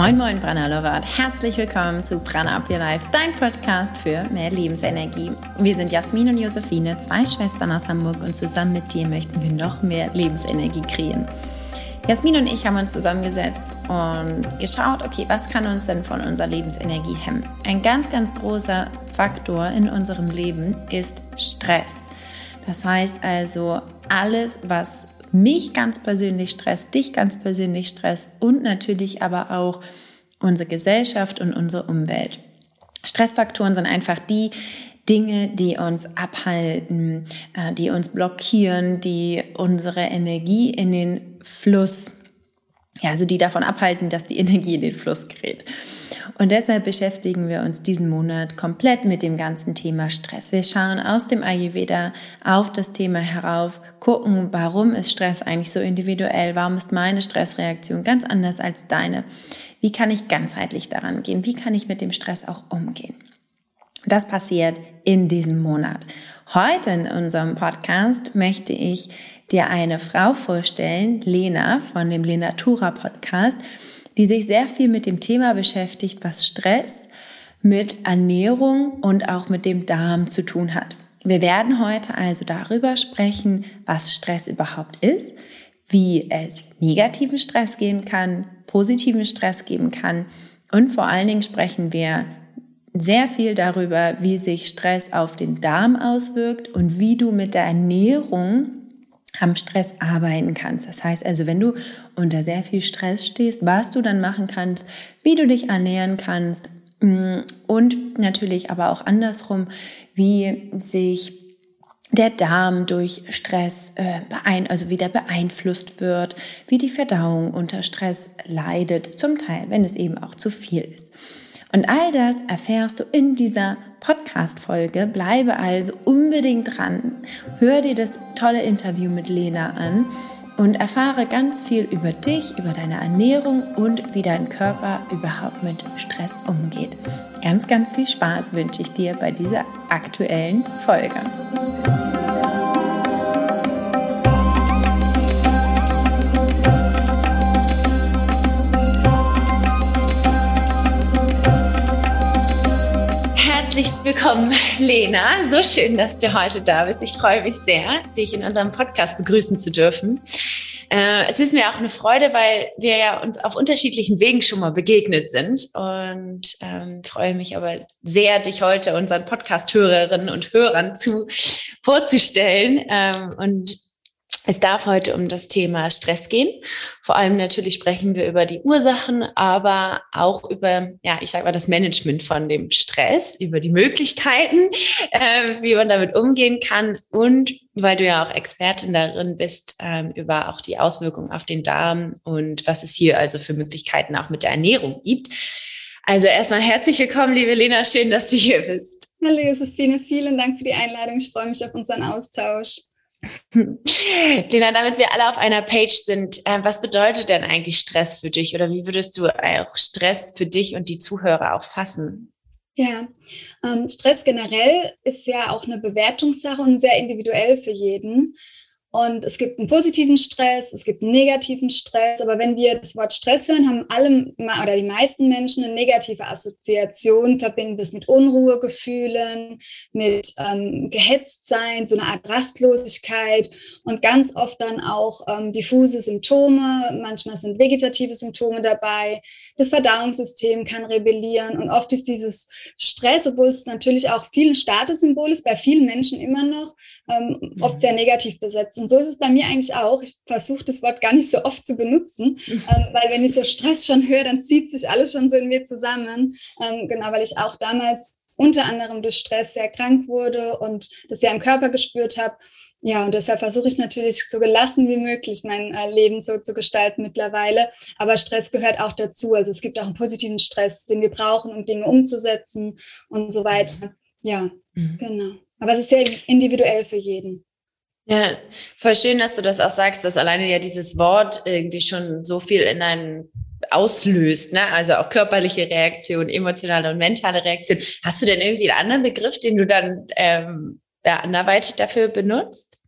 Moin Moin Lover und herzlich willkommen zu Prana Up Your Life, dein Podcast für mehr Lebensenergie. Wir sind Jasmin und Josephine, zwei Schwestern aus Hamburg und zusammen mit dir möchten wir noch mehr Lebensenergie kreieren. Jasmin und ich haben uns zusammengesetzt und geschaut, okay, was kann uns denn von unserer Lebensenergie hemmen? Ein ganz, ganz großer Faktor in unserem Leben ist Stress. Das heißt also, alles, was mich ganz persönlich stresst, dich ganz persönlich stresst und natürlich aber auch unsere Gesellschaft und unsere Umwelt. Stressfaktoren sind einfach die Dinge, die uns abhalten, äh, die uns blockieren, die unsere Energie in den Fluss ja, also die davon abhalten, dass die Energie in den Fluss gerät. Und deshalb beschäftigen wir uns diesen Monat komplett mit dem ganzen Thema Stress. Wir schauen aus dem Ayurveda auf das Thema herauf, gucken, warum ist Stress eigentlich so individuell, warum ist meine Stressreaktion ganz anders als deine, wie kann ich ganzheitlich daran gehen, wie kann ich mit dem Stress auch umgehen. Das passiert in diesem Monat. Heute in unserem Podcast möchte ich dir eine Frau vorstellen, Lena von dem Lenatura Podcast, die sich sehr viel mit dem Thema beschäftigt, was Stress mit Ernährung und auch mit dem Darm zu tun hat. Wir werden heute also darüber sprechen, was Stress überhaupt ist, wie es negativen Stress geben kann, positiven Stress geben kann und vor allen Dingen sprechen wir sehr viel darüber, wie sich Stress auf den Darm auswirkt und wie du mit der Ernährung am Stress arbeiten kannst. Das heißt also, wenn du unter sehr viel Stress stehst, was du dann machen kannst, wie du dich ernähren kannst mm, und natürlich aber auch andersrum, wie sich der Darm durch Stress äh, beein also wieder beeinflusst wird, wie die Verdauung unter Stress leidet, zum Teil, wenn es eben auch zu viel ist. Und all das erfährst du in dieser Podcast-Folge. Bleibe also unbedingt dran. Hör dir das tolle Interview mit Lena an und erfahre ganz viel über dich, über deine Ernährung und wie dein Körper überhaupt mit Stress umgeht. Ganz, ganz viel Spaß wünsche ich dir bei dieser aktuellen Folge. Herzlich willkommen, Lena. So schön, dass du heute da bist. Ich freue mich sehr, dich in unserem Podcast begrüßen zu dürfen. Äh, es ist mir auch eine Freude, weil wir ja uns auf unterschiedlichen Wegen schon mal begegnet sind und ähm, freue mich aber sehr, dich heute unseren Podcast-Hörerinnen und Hörern zu vorzustellen ähm, und es darf heute um das Thema Stress gehen. Vor allem natürlich sprechen wir über die Ursachen, aber auch über, ja, ich sage mal, das Management von dem Stress, über die Möglichkeiten, äh, wie man damit umgehen kann und weil du ja auch Expertin darin bist, ähm, über auch die Auswirkungen auf den Darm und was es hier also für Möglichkeiten auch mit der Ernährung gibt. Also erstmal herzlich willkommen, liebe Lena, schön, dass du hier bist. Hallo Josephine, vielen Dank für die Einladung. Ich freue mich auf unseren Austausch. Lena, damit wir alle auf einer Page sind, äh, was bedeutet denn eigentlich Stress für dich oder wie würdest du auch Stress für dich und die Zuhörer auch fassen? Ja, ähm, Stress generell ist ja auch eine Bewertungssache und sehr individuell für jeden. Und es gibt einen positiven Stress, es gibt einen negativen Stress. Aber wenn wir das Wort Stress hören, haben alle oder die meisten Menschen eine negative Assoziation, verbinden das mit Unruhegefühlen, mit ähm, Gehetztsein, so eine Art Rastlosigkeit und ganz oft dann auch ähm, diffuse Symptome. Manchmal sind vegetative Symptome dabei. Das Verdauungssystem kann rebellieren und oft ist dieses Stress, obwohl es natürlich auch viel ein Statussymbol ist, bei vielen Menschen immer noch, ähm, oft sehr negativ besetzt und so ist es bei mir eigentlich auch. Ich versuche das Wort gar nicht so oft zu benutzen, ähm, weil wenn ich so Stress schon höre, dann zieht sich alles schon so in mir zusammen. Ähm, genau, weil ich auch damals unter anderem durch Stress sehr krank wurde und das ja im Körper gespürt habe. Ja, und deshalb versuche ich natürlich so gelassen wie möglich mein äh, Leben so zu gestalten mittlerweile. Aber Stress gehört auch dazu. Also es gibt auch einen positiven Stress, den wir brauchen, um Dinge umzusetzen und so weiter. Ja, mhm. genau. Aber es ist sehr individuell für jeden. Ja, voll schön, dass du das auch sagst, dass alleine ja dieses Wort irgendwie schon so viel in einen auslöst, ne? Also auch körperliche Reaktion, emotionale und mentale Reaktion. Hast du denn irgendwie einen anderen Begriff, den du dann ähm, da anderweitig dafür benutzt?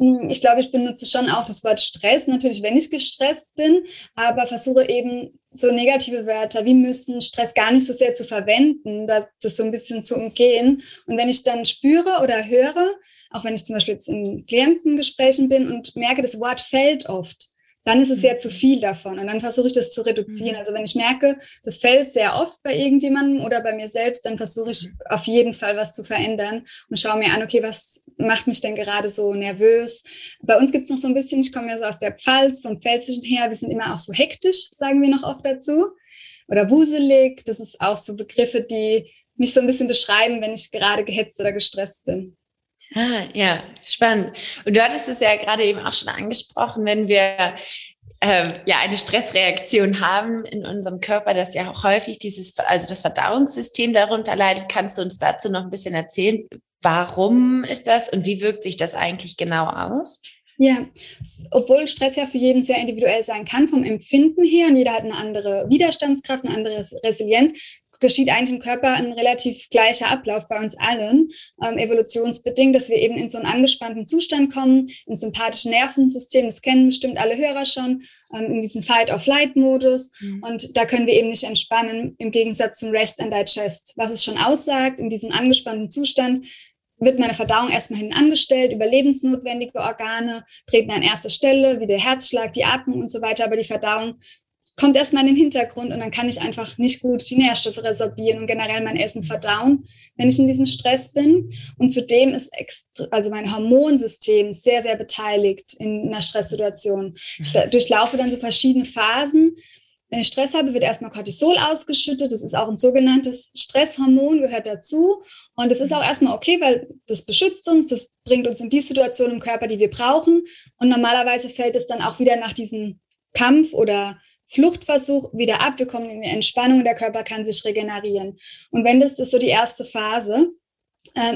Hm, ich glaube, ich benutze schon auch das Wort Stress, natürlich, wenn ich gestresst bin, aber versuche eben so negative Wörter wie müssen, Stress gar nicht so sehr zu verwenden, das, das so ein bisschen zu umgehen. Und wenn ich dann spüre oder höre, auch wenn ich zum Beispiel jetzt in Klientengesprächen bin und merke, das Wort fällt oft, dann ist es ja zu mhm. viel davon. Und dann versuche ich das zu reduzieren. Mhm. Also wenn ich merke, das fällt sehr oft bei irgendjemandem oder bei mir selbst, dann versuche ich mhm. auf jeden Fall was zu verändern und schaue mir an, okay, was macht mich denn gerade so nervös? Bei uns gibt es noch so ein bisschen, ich komme ja so aus der Pfalz, vom Pfälzischen her, wir sind immer auch so hektisch, sagen wir noch oft dazu. Oder wuselig, das ist auch so Begriffe, die mich so ein bisschen beschreiben, wenn ich gerade gehetzt oder gestresst bin. Ah, ja, spannend. Und du hattest es ja gerade eben auch schon angesprochen, wenn wir ähm, ja eine Stressreaktion haben in unserem Körper, dass ja auch häufig dieses, also das Verdauungssystem darunter leidet. Kannst du uns dazu noch ein bisschen erzählen? Warum ist das und wie wirkt sich das eigentlich genau aus? Ja, obwohl Stress ja für jeden sehr individuell sein kann, vom Empfinden her, und jeder hat eine andere Widerstandskraft, eine andere Resilienz, geschieht eigentlich im Körper ein relativ gleicher Ablauf bei uns allen, ähm, evolutionsbedingt, dass wir eben in so einen angespannten Zustand kommen, ins sympathische Nervensystem, das kennen bestimmt alle Hörer schon, ähm, in diesen Fight-of-Flight-Modus. Mhm. Und da können wir eben nicht entspannen, im Gegensatz zum Rest and Digest. Was es schon aussagt, in diesem angespannten Zustand wird meine Verdauung erstmal hinten angestellt, überlebensnotwendige Organe treten an erster Stelle, wie der Herzschlag, die Atmung und so weiter, aber die Verdauung kommt erstmal in den Hintergrund und dann kann ich einfach nicht gut die Nährstoffe resorbieren und generell mein Essen verdauen, wenn ich in diesem Stress bin. Und zudem ist also mein Hormonsystem sehr, sehr beteiligt in einer Stresssituation. Ich mhm. durchlaufe dann so verschiedene Phasen. Wenn ich Stress habe, wird erstmal Cortisol ausgeschüttet. Das ist auch ein sogenanntes Stresshormon, gehört dazu. Und das ist auch erstmal okay, weil das beschützt uns, das bringt uns in die Situation im Körper, die wir brauchen. Und normalerweise fällt es dann auch wieder nach diesem Kampf oder Fluchtversuch wieder ab, wir kommen in die Entspannung, der Körper kann sich regenerieren. Und wenn das ist so die erste Phase,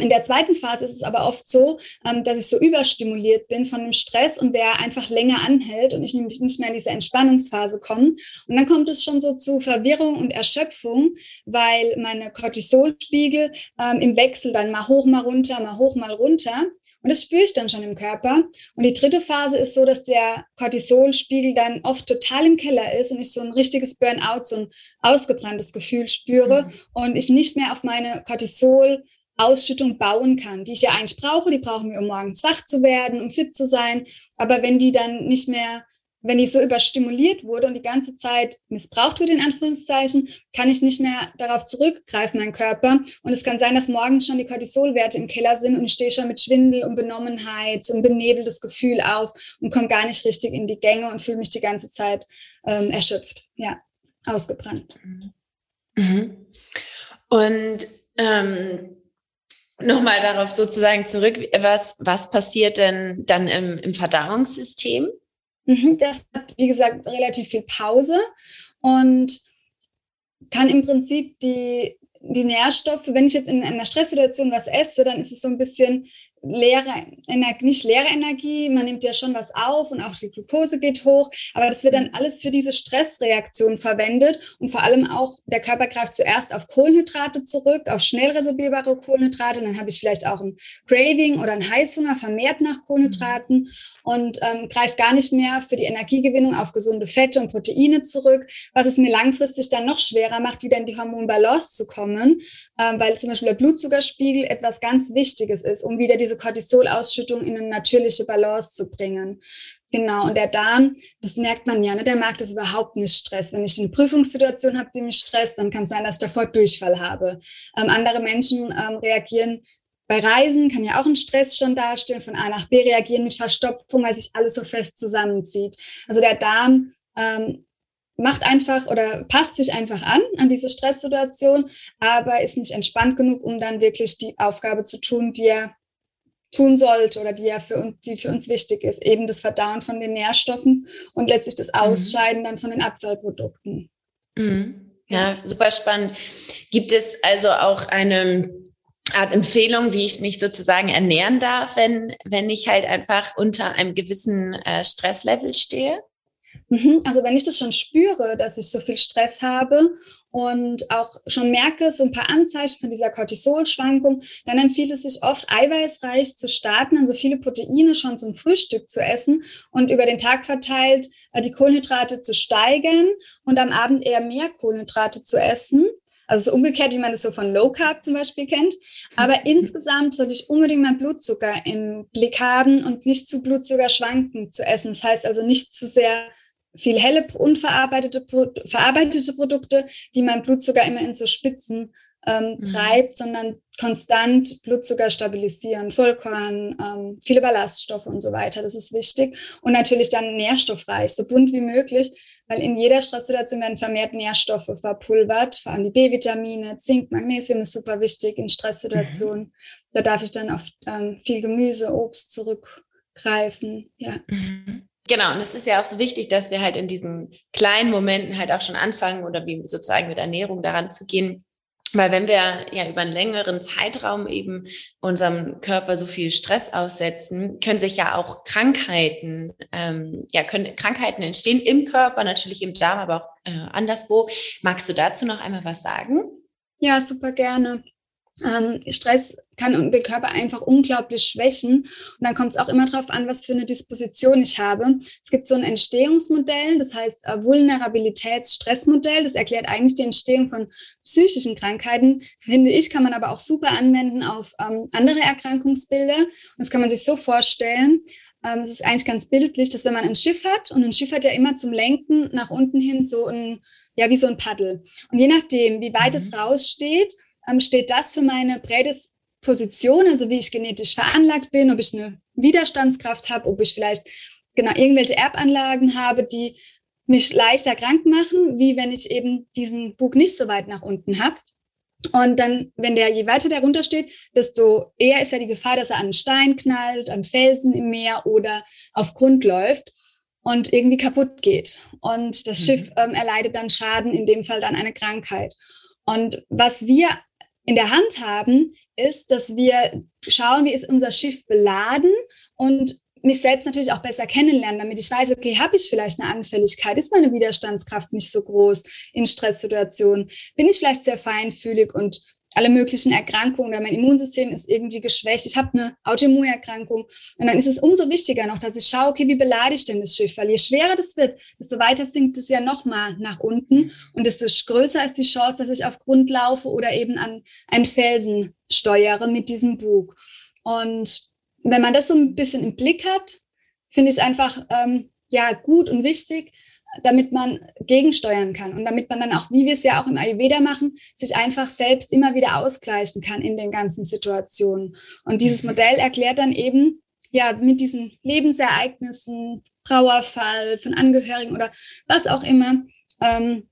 in der zweiten Phase ist es aber oft so, ähm, dass ich so überstimuliert bin von dem Stress und der einfach länger anhält und ich nämlich nicht mehr in diese Entspannungsphase komme. Und dann kommt es schon so zu Verwirrung und Erschöpfung, weil meine Cortisolspiegel ähm, im Wechsel dann mal hoch, mal runter, mal hoch, mal runter. Und das spüre ich dann schon im Körper. Und die dritte Phase ist so, dass der Cortisolspiegel dann oft total im Keller ist und ich so ein richtiges Burnout, so ein ausgebranntes Gefühl spüre mhm. und ich nicht mehr auf meine Cortisol Ausschüttung bauen kann, die ich ja eigentlich brauche. Die brauchen wir, um morgens wach zu werden, um fit zu sein. Aber wenn die dann nicht mehr wenn ich so überstimuliert wurde und die ganze Zeit missbraucht wird, in Anführungszeichen, kann ich nicht mehr darauf zurückgreifen, mein Körper. Und es kann sein, dass morgens schon die Cortisolwerte im Keller sind und ich stehe schon mit Schwindel und Benommenheit, so ein benebeltes Gefühl auf und komme gar nicht richtig in die Gänge und fühle mich die ganze Zeit ähm, erschöpft, ja, ausgebrannt. Mhm. Und ähm, nochmal darauf sozusagen zurück, was, was passiert denn dann im, im Verdauungssystem? Mhm, das hat, wie gesagt, relativ viel Pause und kann im Prinzip die, die Nährstoffe, wenn ich jetzt in einer Stresssituation was esse, dann ist es so ein bisschen leere Energie, nicht leere Energie, man nimmt ja schon was auf und auch die Glucose geht hoch, aber das wird dann alles für diese Stressreaktion verwendet und vor allem auch der Körper greift zuerst auf Kohlenhydrate zurück, auf schnell resorbierbare Kohlenhydrate, dann habe ich vielleicht auch ein Craving oder ein Heißhunger vermehrt nach Kohlenhydraten und ähm, greift gar nicht mehr für die Energiegewinnung auf gesunde Fette und Proteine zurück, was es mir langfristig dann noch schwerer macht, wieder in die Hormonbalance zu kommen, ähm, weil zum Beispiel der Blutzuckerspiegel etwas ganz Wichtiges ist, um wieder diese Cortisolausschüttung in eine natürliche Balance zu bringen. Genau, und der Darm, das merkt man ja, ne, der mag das überhaupt nicht Stress. Wenn ich eine Prüfungssituation habe, die mich stresst, dann kann es sein, dass ich davor Durchfall habe. Ähm, andere Menschen ähm, reagieren bei Reisen, kann ja auch ein Stress schon darstellen, von A nach B reagieren mit Verstopfung, weil sich alles so fest zusammenzieht. Also der Darm ähm, macht einfach oder passt sich einfach an an diese Stresssituation, aber ist nicht entspannt genug, um dann wirklich die Aufgabe zu tun, die er tun sollte oder die ja für uns, die für uns wichtig ist, eben das Verdauen von den Nährstoffen und letztlich das mhm. Ausscheiden mhm. dann von den Abfallprodukten. Mhm. Ja, super spannend. Gibt es also auch eine Art Empfehlung, wie ich mich sozusagen ernähren darf, wenn, wenn ich halt einfach unter einem gewissen äh, Stresslevel stehe? Mhm. Also wenn ich das schon spüre, dass ich so viel Stress habe und auch schon merke, so ein paar Anzeichen von dieser Cortisolschwankung, dann empfiehlt es sich oft, eiweißreich zu starten, also viele Proteine schon zum Frühstück zu essen und über den Tag verteilt äh, die Kohlenhydrate zu steigern und am Abend eher mehr Kohlenhydrate zu essen. Also so umgekehrt, wie man es so von Low Carb zum Beispiel kennt. Aber insgesamt sollte ich unbedingt meinen Blutzucker im Blick haben und nicht zu Blutzucker schwanken zu essen. Das heißt also nicht zu sehr viel helle, unverarbeitete verarbeitete Produkte, die mein Blutzucker immer in so Spitzen ähm, mhm. treibt, sondern konstant Blutzucker stabilisieren, Vollkorn, ähm, viele Ballaststoffe und so weiter. Das ist wichtig. Und natürlich dann nährstoffreich, so bunt wie möglich, weil in jeder Stresssituation werden vermehrt Nährstoffe verpulvert, vor allem die B-Vitamine, Zink, Magnesium ist super wichtig in Stresssituationen. Mhm. Da darf ich dann auf ähm, viel Gemüse, Obst zurückgreifen. Ja. Mhm. Genau, und es ist ja auch so wichtig, dass wir halt in diesen kleinen Momenten halt auch schon anfangen oder wie sozusagen mit Ernährung daran zu gehen. Weil wenn wir ja über einen längeren Zeitraum eben unserem Körper so viel Stress aussetzen, können sich ja auch Krankheiten, ähm, ja, können Krankheiten entstehen im Körper, natürlich im Darm, aber auch äh, anderswo. Magst du dazu noch einmal was sagen? Ja, super gerne. Ähm, Stress kann den Körper einfach unglaublich schwächen. Und dann kommt es auch immer darauf an, was für eine Disposition ich habe. Es gibt so ein Entstehungsmodell, das heißt äh, Vulnerabilitätsstressmodell. Das erklärt eigentlich die Entstehung von psychischen Krankheiten. Finde ich, kann man aber auch super anwenden auf ähm, andere Erkrankungsbilder. Und das kann man sich so vorstellen. Ähm, es ist eigentlich ganz bildlich, dass wenn man ein Schiff hat, und ein Schiff hat ja immer zum Lenken nach unten hin so ein, ja, wie so ein Paddel. Und je nachdem, wie weit mhm. es raussteht, ähm, steht das für meine Prädisposition, also wie ich genetisch veranlagt bin, ob ich eine Widerstandskraft habe, ob ich vielleicht genau irgendwelche Erbanlagen habe, die mich leichter krank machen, wie wenn ich eben diesen Bug nicht so weit nach unten habe. Und dann, wenn der je weiter darunter steht, desto eher ist ja die Gefahr, dass er an einen Stein knallt, am Felsen im Meer oder auf Grund läuft und irgendwie kaputt geht. Und das mhm. Schiff ähm, erleidet dann Schaden, in dem Fall dann eine Krankheit. Und was wir in der Hand haben, ist, dass wir schauen, wie ist unser Schiff beladen und mich selbst natürlich auch besser kennenlernen, damit ich weiß, okay, habe ich vielleicht eine Anfälligkeit? Ist meine Widerstandskraft nicht so groß in Stresssituationen? Bin ich vielleicht sehr feinfühlig und alle möglichen Erkrankungen oder mein Immunsystem ist irgendwie geschwächt. Ich habe eine Autoimmunerkrankung. Und dann ist es umso wichtiger noch, dass ich schaue, okay, wie belade ich denn das Schiff? Weil je schwerer das wird, desto weiter sinkt es ja nochmal nach unten. Und desto größer ist die Chance, dass ich auf Grund laufe oder eben an einen Felsen steuere mit diesem Bug. Und wenn man das so ein bisschen im Blick hat, finde ich es einfach ähm, ja gut und wichtig, damit man gegensteuern kann und damit man dann auch, wie wir es ja auch im Ayurveda machen, sich einfach selbst immer wieder ausgleichen kann in den ganzen Situationen. Und dieses mhm. Modell erklärt dann eben, ja, mit diesen Lebensereignissen, Trauerfall von Angehörigen oder was auch immer, ähm,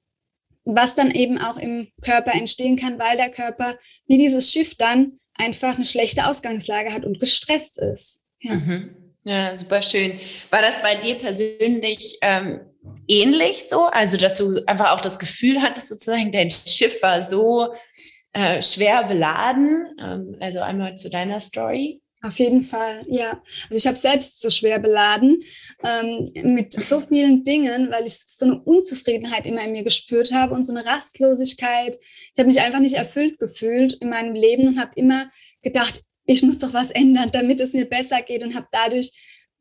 was dann eben auch im Körper entstehen kann, weil der Körper wie dieses Schiff dann einfach eine schlechte Ausgangslage hat und gestresst ist. Ja. Mhm. Ja, super schön. War das bei dir persönlich ähm, ähnlich so? Also, dass du einfach auch das Gefühl hattest, sozusagen, dein Schiff war so äh, schwer beladen? Ähm, also einmal zu deiner Story. Auf jeden Fall, ja. Also ich habe selbst so schwer beladen ähm, mit so vielen Dingen, weil ich so eine Unzufriedenheit immer in mir gespürt habe und so eine Rastlosigkeit. Ich habe mich einfach nicht erfüllt gefühlt in meinem Leben und habe immer gedacht, ich muss doch was ändern, damit es mir besser geht und habe dadurch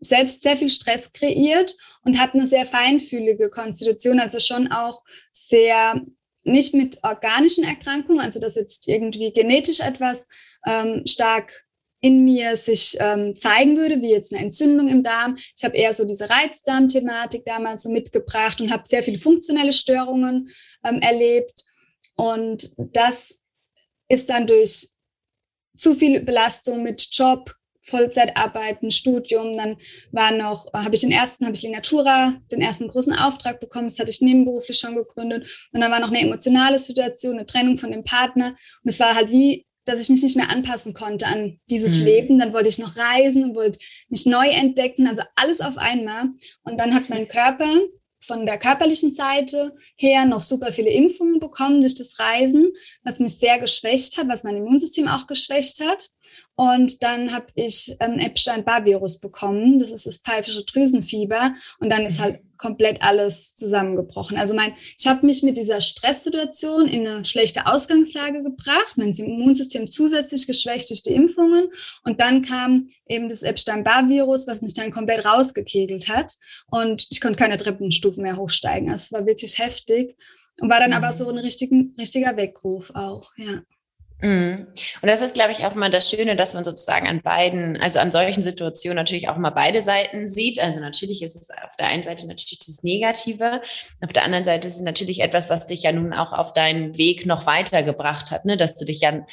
selbst sehr viel Stress kreiert und habe eine sehr feinfühlige Konstitution, also schon auch sehr nicht mit organischen Erkrankungen, also dass jetzt irgendwie genetisch etwas ähm, stark in mir sich ähm, zeigen würde, wie jetzt eine Entzündung im Darm. Ich habe eher so diese Reizdarm-Thematik damals so mitgebracht und habe sehr viele funktionelle Störungen ähm, erlebt. Und das ist dann durch zu viel Belastung mit Job, Vollzeitarbeiten, Studium, dann war noch, habe ich den ersten, habe ich Linatura, den ersten großen Auftrag bekommen, das hatte ich nebenberuflich schon gegründet. Und dann war noch eine emotionale Situation, eine Trennung von dem Partner. Und es war halt wie, dass ich mich nicht mehr anpassen konnte an dieses mhm. Leben, dann wollte ich noch reisen und wollte mich neu entdecken, also alles auf einmal. Und dann hat mein Körper von der körperlichen Seite her noch super viele Impfungen bekommen durch das Reisen, was mich sehr geschwächt hat, was mein Immunsystem auch geschwächt hat. Und dann habe ich ähm, Epstein-Barr-Virus bekommen. Das ist das pfeifische Drüsenfieber. Und dann ist halt komplett alles zusammengebrochen. Also mein, ich habe mich mit dieser Stresssituation in eine schlechte Ausgangslage gebracht, mein Immunsystem zusätzlich geschwächt durch die Impfungen und dann kam eben das Epstein-Barr-Virus, was mich dann komplett rausgekegelt hat und ich konnte keine Treppenstufen mehr hochsteigen. Also es war wirklich heftig und war dann mhm. aber so ein richtigen, richtiger Weckruf auch, ja. Mhm. Und das ist, glaube ich, auch mal das Schöne, dass man sozusagen an beiden, also an solchen Situationen natürlich auch mal beide Seiten sieht. Also natürlich ist es auf der einen Seite natürlich das Negative, auf der anderen Seite ist es natürlich etwas, was dich ja nun auch auf deinen Weg noch weitergebracht hat, ne? dass du dich ja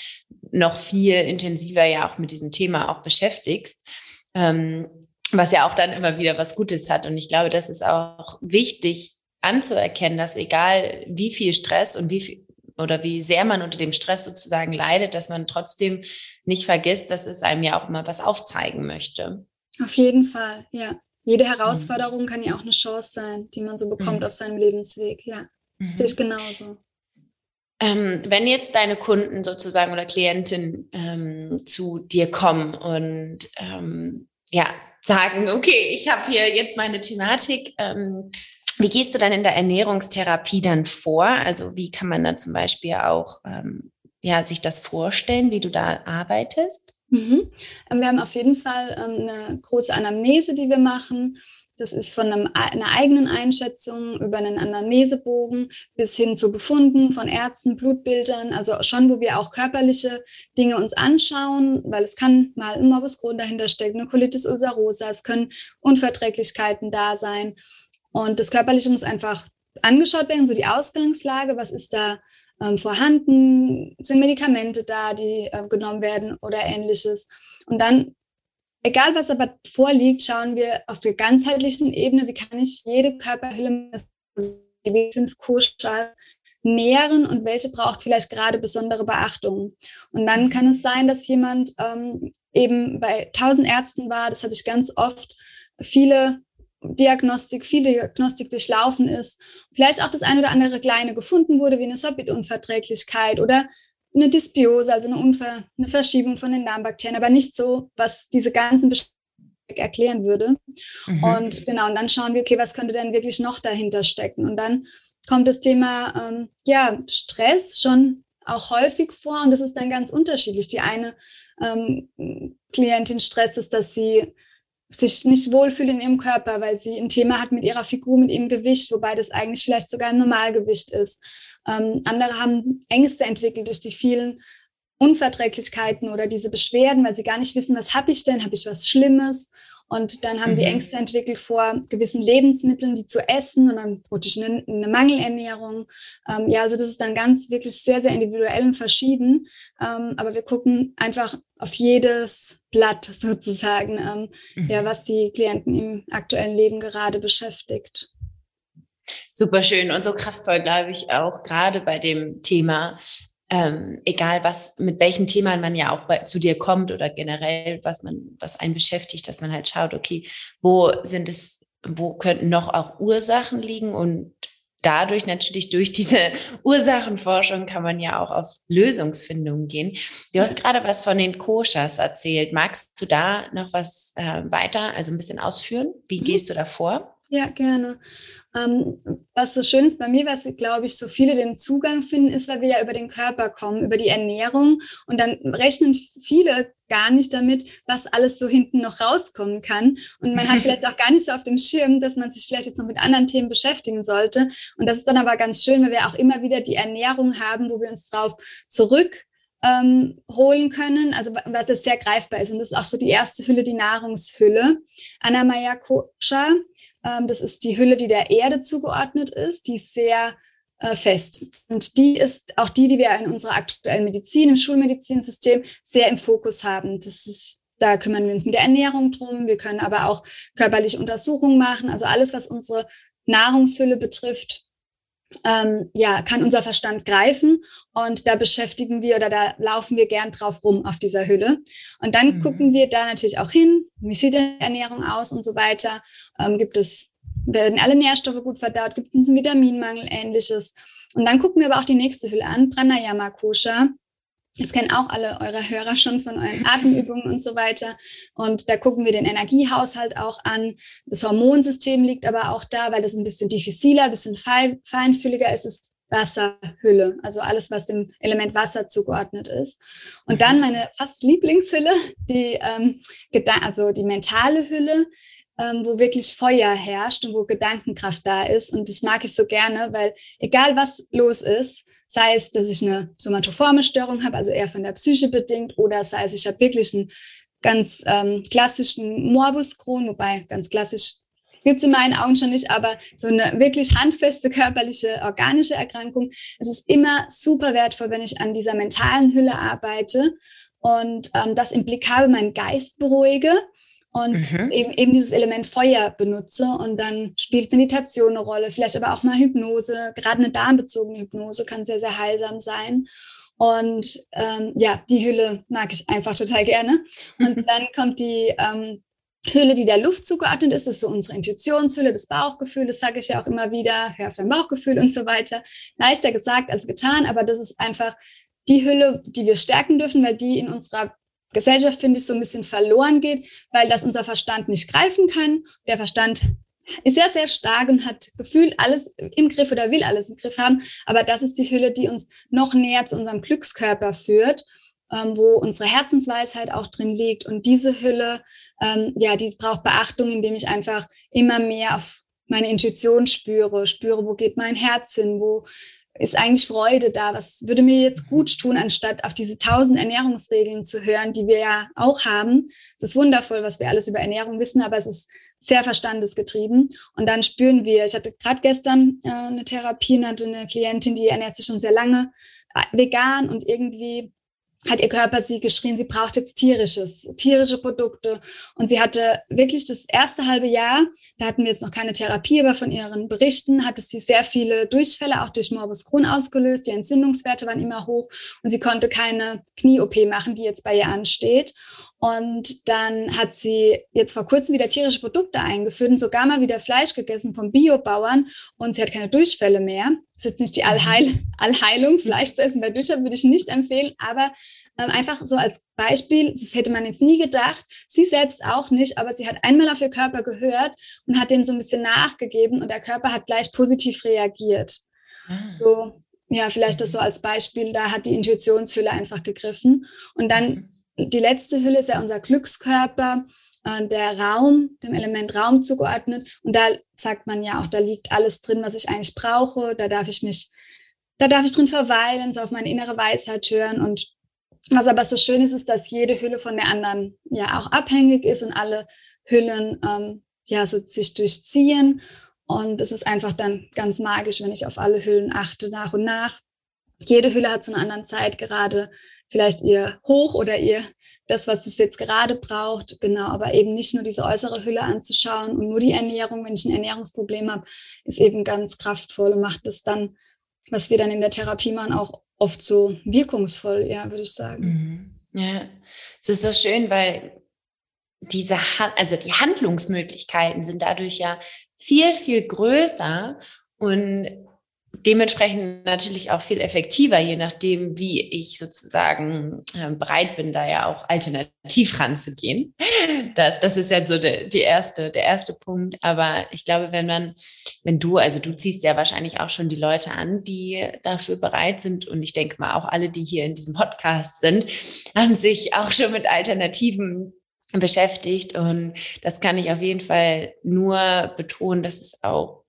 noch viel intensiver ja auch mit diesem Thema auch beschäftigst. Ähm, was ja auch dann immer wieder was Gutes hat. Und ich glaube, das ist auch wichtig anzuerkennen, dass egal wie viel Stress und wie viel, oder wie sehr man unter dem Stress sozusagen leidet, dass man trotzdem nicht vergisst, dass es einem ja auch mal was aufzeigen möchte. Auf jeden Fall, ja. Jede Herausforderung mhm. kann ja auch eine Chance sein, die man so bekommt mhm. auf seinem Lebensweg. Ja, mhm. sehe ich genauso. Ähm, wenn jetzt deine Kunden sozusagen oder Klienten ähm, zu dir kommen und ähm, ja sagen, okay, ich habe hier jetzt meine Thematik, ähm, wie gehst du dann in der Ernährungstherapie dann vor? Also wie kann man da zum Beispiel auch ähm, ja, sich das vorstellen, wie du da arbeitest? Mhm. Ähm, wir haben auf jeden Fall ähm, eine große Anamnese, die wir machen. Das ist von einem, einer eigenen Einschätzung über einen Anamnesebogen bis hin zu Befunden von Ärzten, Blutbildern, also schon, wo wir auch körperliche Dinge uns anschauen, weil es kann mal ein Morbus Crohn dahinter stecken, eine Colitis ulcerosa, es können Unverträglichkeiten da sein. Und das Körperliche muss einfach angeschaut werden, so die Ausgangslage, was ist da ähm, vorhanden, sind Medikamente da, die äh, genommen werden oder ähnliches. Und dann, egal was aber vorliegt, schauen wir auf der ganzheitlichen Ebene, wie kann ich jede Körperhülle b 5 Koschas nähren und welche braucht vielleicht gerade besondere Beachtung. Und dann kann es sein, dass jemand ähm, eben bei tausend Ärzten war, das habe ich ganz oft, viele Diagnostik, viel Diagnostik durchlaufen ist, vielleicht auch das eine oder andere kleine gefunden wurde, wie eine Sorbitunverträglichkeit oder eine Dysbiose, also eine, Unver eine Verschiebung von den Darmbakterien, aber nicht so, was diese ganzen Beschwerden erklären würde. Mhm. Und genau, und dann schauen wir, okay, was könnte denn wirklich noch dahinter stecken? Und dann kommt das Thema, ähm, ja, Stress schon auch häufig vor und das ist dann ganz unterschiedlich. Die eine ähm, Klientin Stress ist, dass sie sich nicht wohlfühlt in ihrem Körper, weil sie ein Thema hat mit ihrer Figur, mit ihrem Gewicht, wobei das eigentlich vielleicht sogar ein Normalgewicht ist. Ähm, andere haben Ängste entwickelt durch die vielen Unverträglichkeiten oder diese Beschwerden, weil sie gar nicht wissen, was habe ich denn? Habe ich was Schlimmes? Und dann haben mhm. die Ängste entwickelt vor gewissen Lebensmitteln, die zu essen und dann praktisch eine, eine Mangelernährung. Ähm, ja, also das ist dann ganz wirklich sehr, sehr individuell und verschieden. Ähm, aber wir gucken einfach auf jedes Blatt sozusagen, ähm, mhm. ja, was die Klienten im aktuellen Leben gerade beschäftigt. Super schön und so kraftvoll, glaube ich, auch gerade bei dem Thema ähm, egal was, mit welchem Thema man ja auch bei, zu dir kommt oder generell, was man, was einen beschäftigt, dass man halt schaut, okay, wo sind es, wo könnten noch auch Ursachen liegen und dadurch natürlich durch diese Ursachenforschung kann man ja auch auf Lösungsfindungen gehen. Du hast gerade was von den Koshas erzählt. Magst du da noch was äh, weiter, also ein bisschen ausführen? Wie mhm. gehst du da vor? Ja, gerne. Ähm, was so schön ist bei mir, was, glaube ich, so viele den Zugang finden, ist, weil wir ja über den Körper kommen, über die Ernährung. Und dann rechnen viele gar nicht damit, was alles so hinten noch rauskommen kann. Und man hat vielleicht auch gar nicht so auf dem Schirm, dass man sich vielleicht jetzt noch mit anderen Themen beschäftigen sollte. Und das ist dann aber ganz schön, weil wir auch immer wieder die Ernährung haben, wo wir uns drauf zurück ähm, holen können, also was das sehr greifbar ist. Und das ist auch so die erste Hülle, die Nahrungshülle. Anamaya Kosha ähm, das ist die Hülle, die der Erde zugeordnet ist, die ist sehr äh, fest. Und die ist auch die, die wir in unserer aktuellen Medizin, im Schulmedizinsystem sehr im Fokus haben. Das ist, da kümmern wir uns mit der Ernährung drum. Wir können aber auch körperliche Untersuchungen machen. Also alles, was unsere Nahrungshülle betrifft, ähm, ja, kann unser Verstand greifen und da beschäftigen wir oder da laufen wir gern drauf rum auf dieser Hülle. Und dann mhm. gucken wir da natürlich auch hin, wie sieht die Ernährung aus und so weiter. Ähm, gibt es, werden alle Nährstoffe gut verdaut, gibt es einen Vitaminmangel, ähnliches. Und dann gucken wir aber auch die nächste Hülle an, Pranayama Kosha. Das kennen auch alle eure Hörer schon von euren Atemübungen und so weiter. Und da gucken wir den Energiehaushalt auch an. Das Hormonsystem liegt aber auch da, weil das ein bisschen diffiziler, ein bisschen feinfühliger ist. Es Wasserhülle, also alles, was dem Element Wasser zugeordnet ist. Und dann mhm. meine fast Lieblingshülle, die, ähm, also die mentale Hülle, ähm, wo wirklich Feuer herrscht und wo Gedankenkraft da ist. Und das mag ich so gerne, weil egal was los ist, sei es, dass ich eine somatoforme Störung habe, also eher von der Psyche bedingt, oder sei es, ich habe wirklich einen ganz ähm, klassischen Morbus Crohn, wobei ganz klassisch gibt es in meinen Augen schon nicht, aber so eine wirklich handfeste körperliche, organische Erkrankung. Es ist immer super wertvoll, wenn ich an dieser mentalen Hülle arbeite und ähm, das implikabel meinen Geist beruhige und mhm. eben, eben dieses Element Feuer benutze und dann spielt Meditation eine Rolle, vielleicht aber auch mal Hypnose, gerade eine darmbezogene Hypnose kann sehr, sehr heilsam sein. Und ähm, ja, die Hülle mag ich einfach total gerne. Und dann kommt die ähm, Hülle, die der Luft zugeordnet ist, ist so unsere Intuitionshülle, das Bauchgefühl, das sage ich ja auch immer wieder, hör auf dein Bauchgefühl und so weiter. Leichter gesagt als getan, aber das ist einfach die Hülle, die wir stärken dürfen, weil die in unserer Gesellschaft, finde ich, so ein bisschen verloren geht, weil das unser Verstand nicht greifen kann. Der Verstand ist ja sehr stark und hat gefühlt alles im Griff oder will alles im Griff haben. Aber das ist die Hülle, die uns noch näher zu unserem Glückskörper führt, ähm, wo unsere Herzensweisheit auch drin liegt. Und diese Hülle, ähm, ja, die braucht Beachtung, indem ich einfach immer mehr auf meine Intuition spüre, spüre, wo geht mein Herz hin, wo ist eigentlich Freude da? Was würde mir jetzt mhm. gut tun, anstatt auf diese tausend Ernährungsregeln zu hören, die wir ja auch haben? Es ist wundervoll, was wir alles über Ernährung wissen, aber es ist sehr verstandesgetrieben. Und dann spüren wir, ich hatte gerade gestern äh, eine Therapie, hatte eine Klientin, die ernährt sich schon sehr lange äh, vegan und irgendwie hat ihr Körper sie geschrien, sie braucht jetzt tierisches, tierische Produkte. Und sie hatte wirklich das erste halbe Jahr, da hatten wir jetzt noch keine Therapie, aber von ihren Berichten hatte sie sehr viele Durchfälle, auch durch Morbus Crohn ausgelöst. Die Entzündungswerte waren immer hoch und sie konnte keine Knie-OP machen, die jetzt bei ihr ansteht. Und dann hat sie jetzt vor kurzem wieder tierische Produkte eingeführt und sogar mal wieder Fleisch gegessen vom Biobauern und sie hat keine Durchfälle mehr. Das ist jetzt nicht die mhm. Allheil Allheilung, Fleisch zu essen bei Durchfall würde ich nicht empfehlen, aber ähm, einfach so als Beispiel, das hätte man jetzt nie gedacht, sie selbst auch nicht, aber sie hat einmal auf ihr Körper gehört und hat dem so ein bisschen nachgegeben und der Körper hat gleich positiv reagiert. Ah. So, ja, vielleicht das so als Beispiel, da hat die Intuitionshülle einfach gegriffen und dann mhm die letzte Hülle ist ja unser Glückskörper, äh, der Raum, dem Element Raum zugeordnet. Und da sagt man ja auch, da liegt alles drin, was ich eigentlich brauche. Da darf ich mich, da darf ich drin verweilen, so auf meine innere Weisheit hören. Und was aber so schön ist, ist, dass jede Hülle von der anderen ja auch abhängig ist und alle Hüllen ähm, ja so sich durchziehen. Und es ist einfach dann ganz magisch, wenn ich auf alle Hüllen achte, nach und nach. Jede Hülle hat zu einer anderen Zeit gerade vielleicht ihr Hoch oder ihr das, was es jetzt gerade braucht. Genau, aber eben nicht nur diese äußere Hülle anzuschauen und nur die Ernährung, wenn ich ein Ernährungsproblem habe, ist eben ganz kraftvoll und macht es dann, was wir dann in der Therapie machen, auch oft so wirkungsvoll, ja, würde ich sagen. Mhm. Ja, es ist so schön, weil diese, also die Handlungsmöglichkeiten sind dadurch ja viel, viel größer und dementsprechend natürlich auch viel effektiver, je nachdem, wie ich sozusagen äh, bereit bin, da ja auch alternativ ranzugehen. Das, das ist ja so der, die erste, der erste Punkt. Aber ich glaube, wenn man, wenn du, also du ziehst ja wahrscheinlich auch schon die Leute an, die dafür bereit sind. Und ich denke mal, auch alle, die hier in diesem Podcast sind, haben sich auch schon mit Alternativen beschäftigt. Und das kann ich auf jeden Fall nur betonen, dass es auch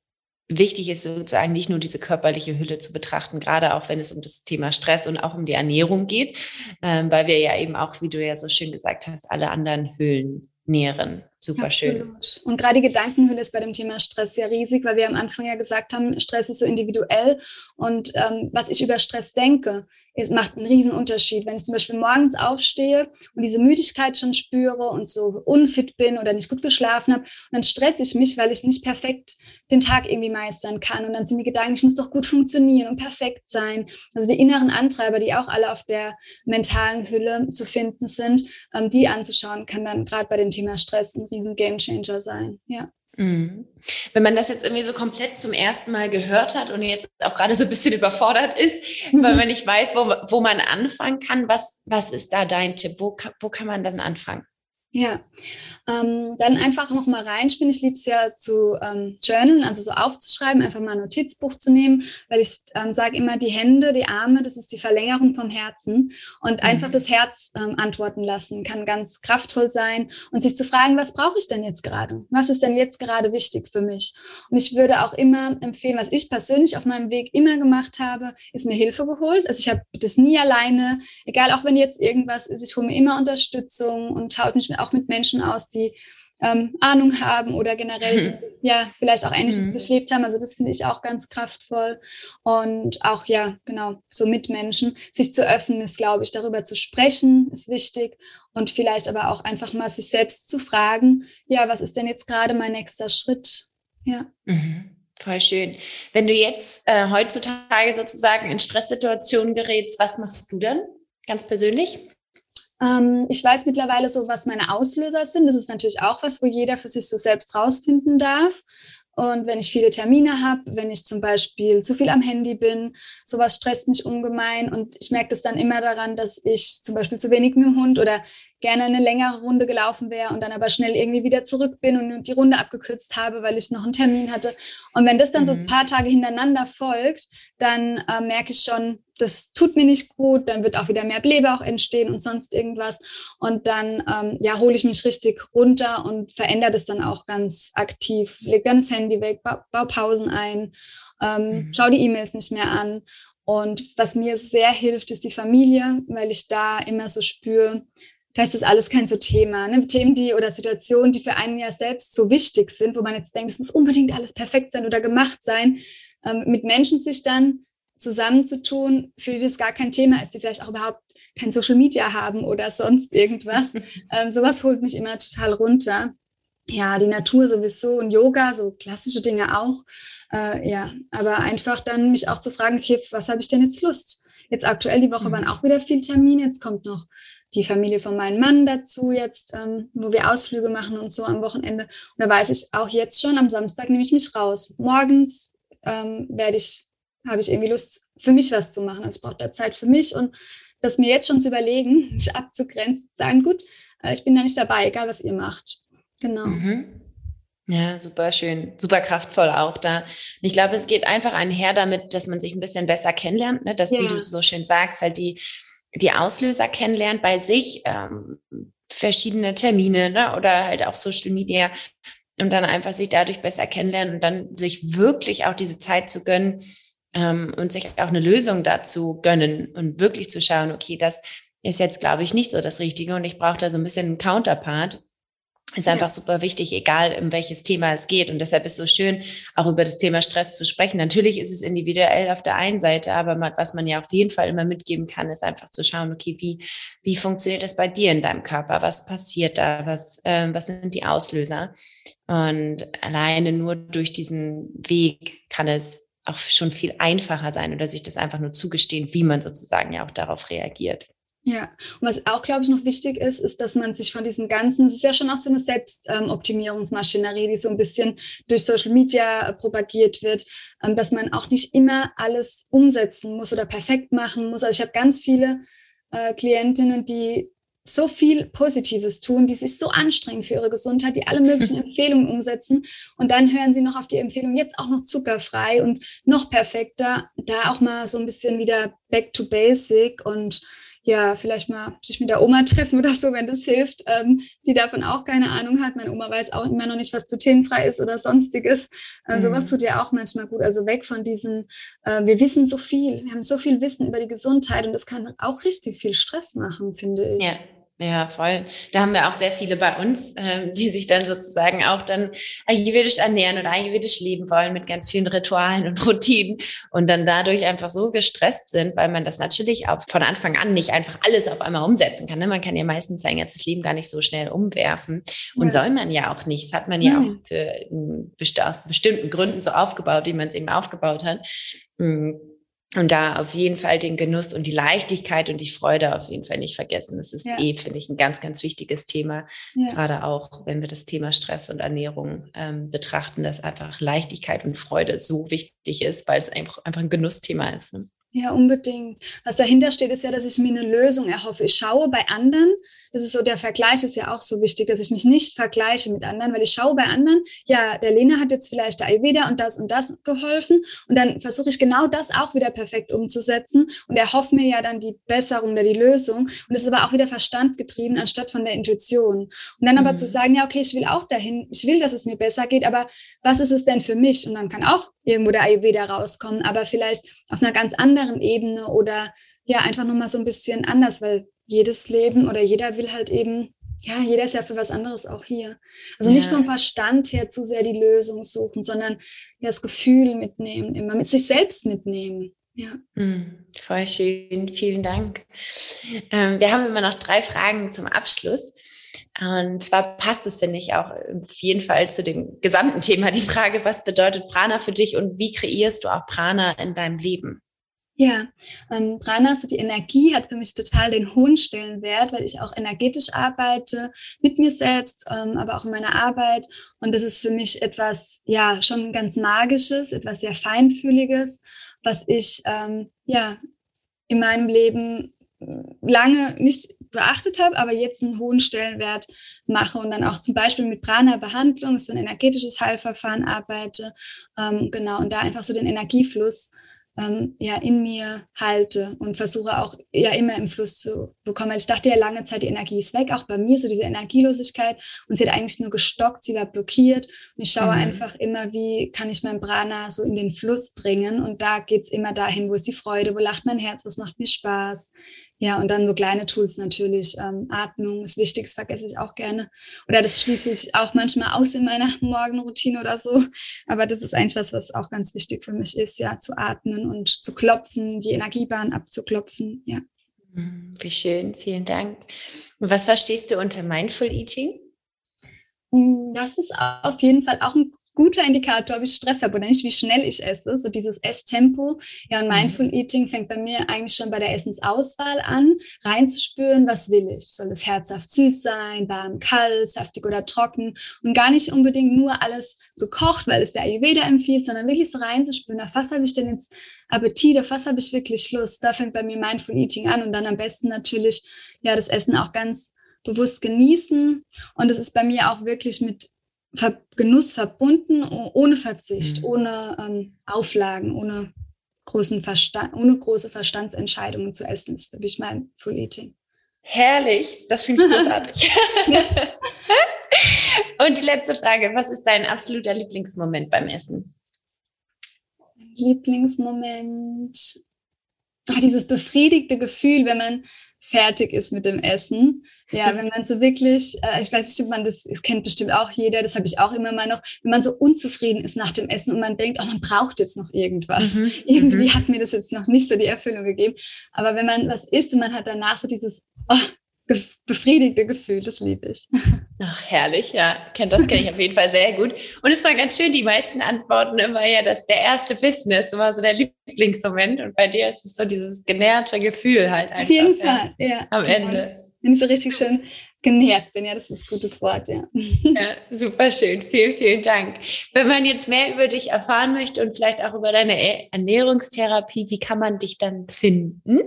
wichtig ist sozusagen nicht nur diese körperliche Hülle zu betrachten, gerade auch wenn es um das Thema Stress und auch um die Ernährung geht, ähm, weil wir ja eben auch, wie du ja so schön gesagt hast, alle anderen Hüllen nähren. Super schön. Und gerade die Gedankenhülle ist bei dem Thema Stress sehr riesig, weil wir am Anfang ja gesagt haben, Stress ist so individuell. Und ähm, was ich über Stress denke, es macht einen riesen Unterschied. Wenn ich zum Beispiel morgens aufstehe und diese Müdigkeit schon spüre und so unfit bin oder nicht gut geschlafen habe, dann stresse ich mich, weil ich nicht perfekt den Tag irgendwie meistern kann. Und dann sind die Gedanken, ich muss doch gut funktionieren und perfekt sein. Also die inneren Antreiber, die auch alle auf der mentalen Hülle zu finden sind, ähm, die anzuschauen, kann dann gerade bei dem Thema Stress ein riesen Gamechanger sein. Ja. Mhm. Wenn man das jetzt irgendwie so komplett zum ersten Mal gehört hat und jetzt auch gerade so ein bisschen überfordert ist, mhm. weil man nicht weiß, wo, wo man anfangen kann, was, was ist da dein Tipp? Wo, wo kann man dann anfangen? Ja, ähm, dann einfach noch mal reinspielen. Ich liebe es ja zu ähm, journalen, also so aufzuschreiben, einfach mal ein Notizbuch zu nehmen, weil ich ähm, sage immer, die Hände, die Arme, das ist die Verlängerung vom Herzen und mhm. einfach das Herz ähm, antworten lassen, kann ganz kraftvoll sein und sich zu fragen, was brauche ich denn jetzt gerade? Was ist denn jetzt gerade wichtig für mich? Und ich würde auch immer empfehlen, was ich persönlich auf meinem Weg immer gemacht habe, ist mir Hilfe geholt. Also ich habe das nie alleine, egal auch wenn jetzt irgendwas ist, ich hole mir immer Unterstützung und schaue mich auch mit Menschen aus, die ähm, Ahnung haben oder generell die, ja vielleicht auch Ähnliches mhm. durchlebt haben. Also das finde ich auch ganz kraftvoll und auch ja genau so Mitmenschen sich zu öffnen ist, glaube ich, darüber zu sprechen ist wichtig und vielleicht aber auch einfach mal sich selbst zu fragen, ja was ist denn jetzt gerade mein nächster Schritt? Ja. Mhm. Voll schön. Wenn du jetzt äh, heutzutage sozusagen in Stresssituationen gerätst, was machst du dann ganz persönlich? Ähm, ich weiß mittlerweile so, was meine Auslöser sind. Das ist natürlich auch was, wo jeder für sich so selbst rausfinden darf. Und wenn ich viele Termine habe, wenn ich zum Beispiel zu viel am Handy bin, sowas stresst mich ungemein. Und ich merke das dann immer daran, dass ich zum Beispiel zu wenig mit dem Hund oder gerne eine längere Runde gelaufen wäre und dann aber schnell irgendwie wieder zurück bin und die Runde abgekürzt habe, weil ich noch einen Termin hatte. Und wenn das dann mhm. so ein paar Tage hintereinander folgt, dann äh, merke ich schon, das tut mir nicht gut, dann wird auch wieder mehr Blähbauch entstehen und sonst irgendwas. Und dann ähm, ja, hole ich mich richtig runter und verändere das dann auch ganz aktiv. Leg dann das Handy weg, ba baue Pausen ein, ähm, mhm. schau die E-Mails nicht mehr an. Und was mir sehr hilft, ist die Familie, weil ich da immer so spüre, da ist das alles kein so Thema. Ne? Themen, die oder Situationen, die für einen ja selbst so wichtig sind, wo man jetzt denkt, es muss unbedingt alles perfekt sein oder gemacht sein, ähm, mit Menschen sich dann zusammenzutun, für die das gar kein Thema ist, die vielleicht auch überhaupt kein Social Media haben oder sonst irgendwas. ähm, sowas holt mich immer total runter. Ja, die Natur sowieso und Yoga, so klassische Dinge auch. Äh, ja, aber einfach dann mich auch zu fragen, okay, was habe ich denn jetzt Lust? Jetzt aktuell die Woche mhm. waren auch wieder viel Termine. Jetzt kommt noch die Familie von meinem Mann dazu jetzt, ähm, wo wir Ausflüge machen und so am Wochenende. Und da weiß ich auch jetzt schon, am Samstag nehme ich mich raus. Morgens ähm, werde ich, habe ich irgendwie Lust, für mich was zu machen. Also es braucht da Zeit für mich und das mir jetzt schon zu überlegen, mich abzugrenzen, zu sagen, gut, äh, ich bin da nicht dabei, egal was ihr macht. Genau. Mhm. Ja, super schön, super kraftvoll auch da. Und ich glaube, es geht einfach einher damit, dass man sich ein bisschen besser kennenlernt, ne? dass, ja. wie du so schön sagst, halt die die Auslöser kennenlernt bei sich, ähm, verschiedene Termine ne, oder halt auch Social Media und dann einfach sich dadurch besser kennenlernen und dann sich wirklich auch diese Zeit zu gönnen ähm, und sich auch eine Lösung dazu gönnen und wirklich zu schauen, okay, das ist jetzt, glaube ich, nicht so das Richtige und ich brauche da so ein bisschen einen Counterpart ist einfach ja. super wichtig, egal um welches Thema es geht. Und deshalb ist es so schön, auch über das Thema Stress zu sprechen. Natürlich ist es individuell auf der einen Seite, aber was man ja auf jeden Fall immer mitgeben kann, ist einfach zu schauen, okay, wie, wie funktioniert das bei dir in deinem Körper? Was passiert da? Was, ähm, was sind die Auslöser? Und alleine nur durch diesen Weg kann es auch schon viel einfacher sein oder sich das einfach nur zugestehen, wie man sozusagen ja auch darauf reagiert. Ja, und was auch, glaube ich, noch wichtig ist, ist, dass man sich von diesem ganzen, es ist ja schon auch so eine Selbstoptimierungsmaschinerie, die so ein bisschen durch Social Media äh, propagiert wird, ähm, dass man auch nicht immer alles umsetzen muss oder perfekt machen muss. Also ich habe ganz viele äh, Klientinnen, die so viel Positives tun, die sich so anstrengen für ihre Gesundheit, die alle möglichen Empfehlungen umsetzen und dann hören sie noch auf die Empfehlung, jetzt auch noch zuckerfrei und noch perfekter, da auch mal so ein bisschen wieder back to basic und ja, vielleicht mal sich mit der Oma treffen oder so, wenn das hilft, ähm, die davon auch keine Ahnung hat. Meine Oma weiß auch immer noch nicht, was glutenfrei ist oder sonstiges. Äh, mhm. Sowas tut ja auch manchmal gut. Also weg von diesem, äh, wir wissen so viel, wir haben so viel Wissen über die Gesundheit und das kann auch richtig viel Stress machen, finde ich. Ja. Ja, voll. Da haben wir auch sehr viele bei uns, ähm, die sich dann sozusagen auch dann ayurvedisch ernähren oder ayurvedisch leben wollen mit ganz vielen Ritualen und Routinen und dann dadurch einfach so gestresst sind, weil man das natürlich auch von Anfang an nicht einfach alles auf einmal umsetzen kann. Ne? Man kann ja meistens sein ganzes Leben gar nicht so schnell umwerfen und ja. soll man ja auch nicht. Das hat man ja, ja. auch für, aus bestimmten Gründen so aufgebaut, wie man es eben aufgebaut hat. Und da auf jeden Fall den Genuss und die Leichtigkeit und die Freude auf jeden Fall nicht vergessen. Das ist ja. eh, finde ich, ein ganz, ganz wichtiges Thema. Ja. Gerade auch, wenn wir das Thema Stress und Ernährung ähm, betrachten, dass einfach Leichtigkeit und Freude so wichtig ist, weil es einfach, einfach ein Genussthema ist. Ne? Ja, unbedingt. Was dahinter steht, ist ja, dass ich mir eine Lösung erhoffe. Ich schaue bei anderen, das ist so, der Vergleich ist ja auch so wichtig, dass ich mich nicht vergleiche mit anderen, weil ich schaue bei anderen, ja, der Lena hat jetzt vielleicht der Ayurveda und das und das geholfen und dann versuche ich genau das auch wieder perfekt umzusetzen und erhoffe mir ja dann die Besserung oder die Lösung und das ist aber auch wieder Verstand getrieben anstatt von der Intuition. Und dann mhm. aber zu mhm. sagen, ja, okay, ich will auch dahin, ich will, dass es mir besser geht, aber was ist es denn für mich? Und dann kann auch irgendwo der Ayurveda rauskommen, aber vielleicht auf einer ganz anderen Ebene oder ja, einfach nochmal so ein bisschen anders, weil jedes Leben oder jeder will halt eben, ja, jeder ist ja für was anderes auch hier. Also ja. nicht vom Verstand her zu sehr die Lösung suchen, sondern ja, das Gefühl mitnehmen, immer mit sich selbst mitnehmen. Ja. Hm, voll schön, vielen Dank. Ähm, wir haben immer noch drei Fragen zum Abschluss. Und zwar passt es, finde ich, auch auf jeden Fall zu dem gesamten Thema die Frage, was bedeutet Prana für dich und wie kreierst du auch Prana in deinem Leben? Ja, ähm, Prana, also die Energie hat für mich total den hohen Stellenwert, weil ich auch energetisch arbeite mit mir selbst, ähm, aber auch in meiner Arbeit. Und das ist für mich etwas, ja, schon ganz Magisches, etwas sehr Feinfühliges, was ich, ähm, ja, in meinem Leben lange nicht beachtet habe, aber jetzt einen hohen Stellenwert mache und dann auch zum Beispiel mit Prana-Behandlung, so ein energetisches Heilverfahren arbeite, ähm, genau, und da einfach so den Energiefluss ähm, ja in mir halte und versuche auch ja immer im Fluss zu bekommen. Weil ich dachte ja lange Zeit, die Energie ist weg, auch bei mir so diese Energielosigkeit und sie hat eigentlich nur gestockt, sie war blockiert und ich schaue mhm. einfach immer, wie kann ich mein Prana so in den Fluss bringen und da geht's immer dahin, wo ist die Freude, wo lacht mein Herz, was macht mir Spaß, ja, und dann so kleine Tools natürlich. Ähm, Atmung ist wichtig, das vergesse ich auch gerne. Oder das schließe ich auch manchmal aus in meiner Morgenroutine oder so. Aber das ist eigentlich was, was auch ganz wichtig für mich ist, ja, zu atmen und zu klopfen, die Energiebahn abzuklopfen, ja. Mhm, wie schön, vielen Dank. Und was verstehst du unter Mindful Eating? Hm, das ist auf jeden Fall auch ein guter Indikator, ob ich Stress habe oder nicht, wie schnell ich esse, so dieses Esstempo. Ja, und mhm. Mindful Eating fängt bei mir eigentlich schon bei der Essensauswahl an, reinzuspüren, was will ich. Soll es herzhaft süß sein, warm, kalt, saftig oder trocken und gar nicht unbedingt nur alles gekocht, weil es der Ayurveda empfiehlt, sondern wirklich so reinzuspüren, auf was habe ich denn jetzt Appetit, auf was habe ich wirklich Lust. Da fängt bei mir Mindful Eating an und dann am besten natürlich, ja, das Essen auch ganz bewusst genießen. Und es ist bei mir auch wirklich mit Ver Genuss verbunden, ohne Verzicht, mhm. ohne ähm, Auflagen, ohne großen Verstand, ohne große Verstandsentscheidungen zu essen, ist für mich mein Full Eating. Herrlich, das finde ich großartig. Und die letzte Frage, was ist dein absoluter Lieblingsmoment beim Essen? Lieblingsmoment, oh, dieses befriedigte Gefühl, wenn man fertig ist mit dem Essen. Ja, wenn man so wirklich, äh, ich weiß nicht, ob man das, das kennt bestimmt auch jeder, das habe ich auch immer mal noch, wenn man so unzufrieden ist nach dem Essen und man denkt, oh, man braucht jetzt noch irgendwas. Mhm. Irgendwie mhm. hat mir das jetzt noch nicht so die Erfüllung gegeben. Aber wenn man was isst und man hat danach so dieses, oh, befriedigte Gefühl, das liebe ich. Ach, herrlich, ja. Kennt das kenne ich auf jeden Fall sehr gut. Und es war ganz schön, die meisten antworten immer ja, dass der erste Business immer so der Lieblingsmoment. Und bei dir ist es so dieses genährte Gefühl halt einfach. Auf jeden Fall, ja. ja. Am Ende. Wenn ich so richtig schön genährt bin, ja, das ist ein gutes Wort, ja. Ja, super schön. Vielen, vielen Dank. Wenn man jetzt mehr über dich erfahren möchte und vielleicht auch über deine Ernährungstherapie, wie kann man dich dann finden?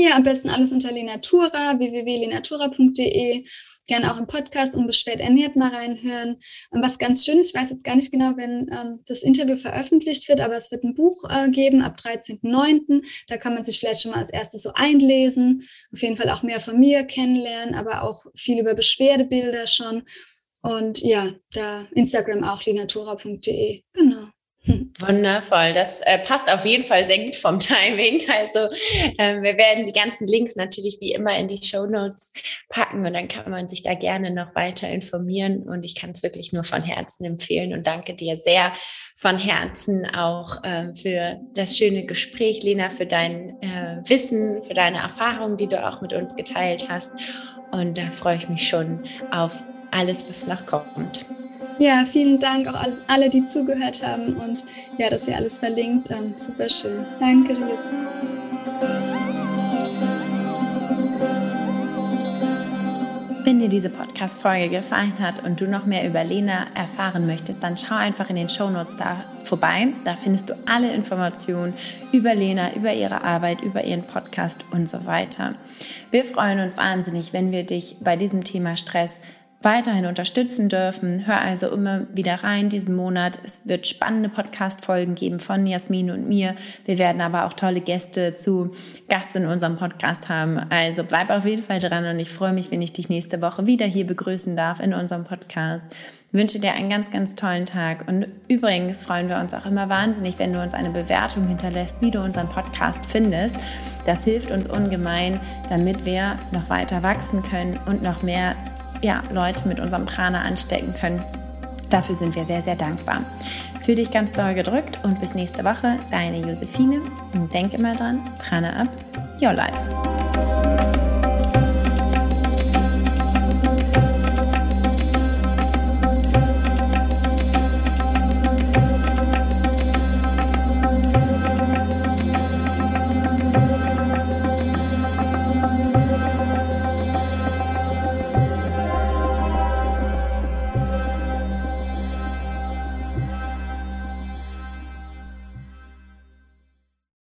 Ja, am besten alles unter Lenatura, www.lenatura.de. Gerne auch im Podcast unbeschwert ernährt mal reinhören. Und was ganz schön ist, ich weiß jetzt gar nicht genau, wenn ähm, das Interview veröffentlicht wird, aber es wird ein Buch äh, geben ab 13.09. Da kann man sich vielleicht schon mal als erstes so einlesen. Auf jeden Fall auch mehr von mir kennenlernen, aber auch viel über Beschwerdebilder schon. Und ja, da Instagram auch lenatura.de. Genau. Wundervoll. Das äh, passt auf jeden Fall sehr gut vom Timing. Also äh, wir werden die ganzen Links natürlich wie immer in die Show Notes packen und dann kann man sich da gerne noch weiter informieren. Und ich kann es wirklich nur von Herzen empfehlen und danke dir sehr von Herzen auch äh, für das schöne Gespräch, Lena, für dein äh, Wissen, für deine Erfahrungen, die du auch mit uns geteilt hast. Und da freue ich mich schon auf alles, was noch kommt. Ja, vielen Dank auch alle, die zugehört haben und ja, dass ihr alles verlinkt. Ähm, super schön. Danke dir. Wenn dir diese Podcast-Folge gefallen hat und du noch mehr über Lena erfahren möchtest, dann schau einfach in den Shownotes da vorbei. Da findest du alle Informationen über Lena, über ihre Arbeit, über ihren Podcast und so weiter. Wir freuen uns wahnsinnig, wenn wir dich bei diesem Thema Stress weiterhin unterstützen dürfen. Hör also immer wieder rein diesen Monat. Es wird spannende Podcast-Folgen geben von Jasmin und mir. Wir werden aber auch tolle Gäste zu Gast in unserem Podcast haben. Also bleib auf jeden Fall dran und ich freue mich, wenn ich dich nächste Woche wieder hier begrüßen darf in unserem Podcast. Ich wünsche dir einen ganz, ganz tollen Tag. Und übrigens freuen wir uns auch immer wahnsinnig, wenn du uns eine Bewertung hinterlässt, wie du unseren Podcast findest. Das hilft uns ungemein, damit wir noch weiter wachsen können und noch mehr ja, Leute mit unserem Prana anstecken können. Dafür sind wir sehr, sehr dankbar. Fühl dich ganz doll gedrückt und bis nächste Woche, deine Josephine. Und denk immer dran, Prana up, your life.